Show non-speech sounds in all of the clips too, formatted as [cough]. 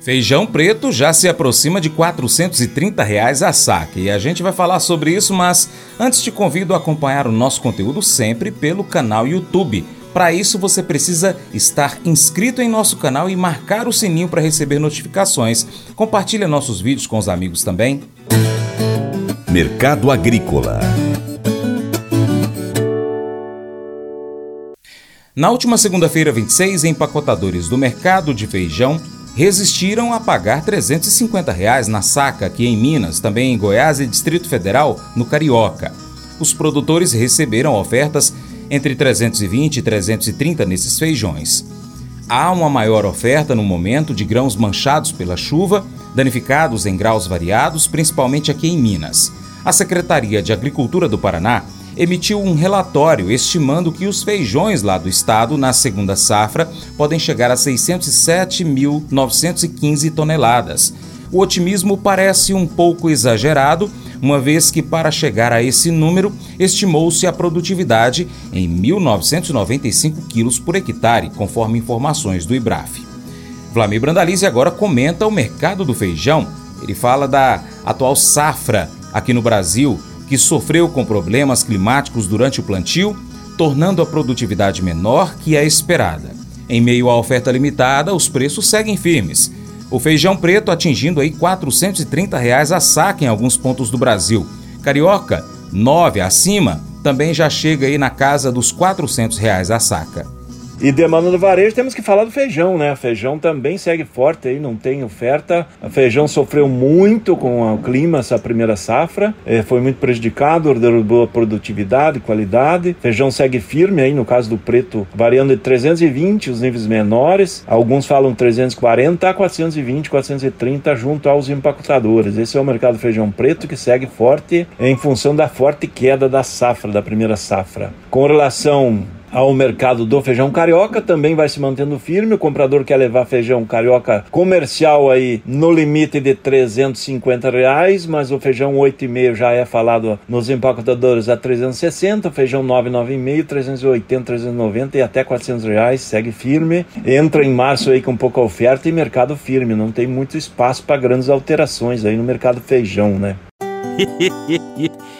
Feijão preto já se aproxima de 430 reais a saca e a gente vai falar sobre isso, mas antes te convido a acompanhar o nosso conteúdo sempre pelo canal YouTube. Para isso você precisa estar inscrito em nosso canal e marcar o sininho para receber notificações. Compartilha nossos vídeos com os amigos também. Mercado Agrícola Na última segunda-feira, 26, empacotadores do mercado de feijão resistiram a pagar 350 reais na saca aqui em Minas, também em Goiás e Distrito Federal, no Carioca. Os produtores receberam ofertas entre 320 e 330 nesses feijões. Há uma maior oferta no momento de grãos manchados pela chuva, danificados em graus variados, principalmente aqui em Minas. A Secretaria de Agricultura do Paraná emitiu um relatório estimando que os feijões lá do estado, na segunda safra, podem chegar a 607.915 toneladas. O otimismo parece um pouco exagerado, uma vez que para chegar a esse número, estimou-se a produtividade em 1.995 quilos por hectare, conforme informações do IBRAF. Vlamir Brandalize agora comenta o mercado do feijão. Ele fala da atual safra aqui no Brasil, que sofreu com problemas climáticos durante o plantio, tornando a produtividade menor que a esperada. Em meio à oferta limitada, os preços seguem firmes. O feijão preto atingindo aí 430 reais a saca em alguns pontos do Brasil. Carioca, 9 acima, também já chega aí na casa dos 400 reais a saca. E demanda do varejo, temos que falar do feijão, né? Feijão também segue forte aí, não tem oferta. O feijão sofreu muito com o clima essa primeira safra, é, foi muito prejudicado, derrubou a produtividade, qualidade. Feijão segue firme aí, no caso do preto, variando de 320 os níveis menores, alguns falam 340 a 420, 430 junto aos empacotadores. Esse é o mercado do feijão preto que segue forte em função da forte queda da safra, da primeira safra. Com relação ao mercado do feijão carioca, também vai se mantendo firme. O comprador quer levar feijão carioca comercial aí no limite de 350 reais, mas o feijão 8,5 já é falado nos empacotadores a 360, feijão 9,9,5, 380, 390 e até 400 reais, segue firme. Entra em março aí com pouca oferta e mercado firme, não tem muito espaço para grandes alterações aí no mercado feijão, né? [laughs]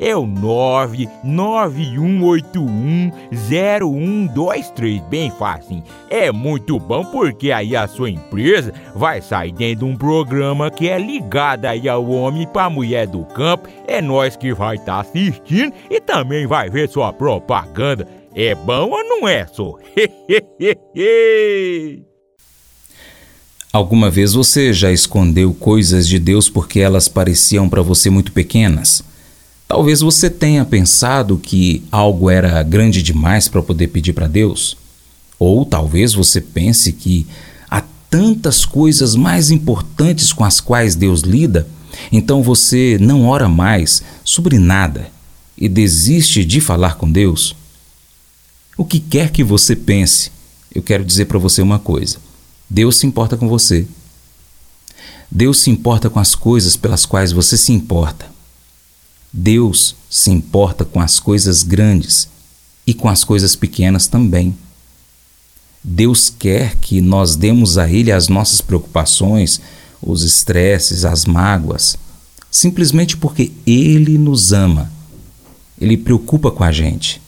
é o 991810123, bem fácil. É muito bom porque aí a sua empresa vai sair dentro de um programa que é ligado aí ao homem para mulher do campo. É nós que vai estar tá assistindo e também vai ver sua propaganda. É bom ou não é, só? [laughs] Alguma vez você já escondeu coisas de Deus porque elas pareciam para você muito pequenas? Talvez você tenha pensado que algo era grande demais para poder pedir para Deus. Ou talvez você pense que tantas coisas mais importantes com as quais Deus lida, então você não ora mais sobre nada e desiste de falar com Deus? O que quer que você pense, eu quero dizer para você uma coisa: Deus se importa com você. Deus se importa com as coisas pelas quais você se importa. Deus se importa com as coisas grandes e com as coisas pequenas também. Deus quer que nós demos a Ele as nossas preocupações, os estresses, as mágoas, simplesmente porque Ele nos ama. Ele preocupa com a gente.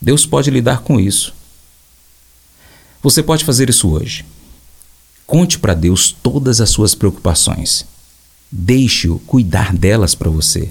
Deus pode lidar com isso. Você pode fazer isso hoje. Conte para Deus todas as suas preocupações. Deixe-o cuidar delas para você.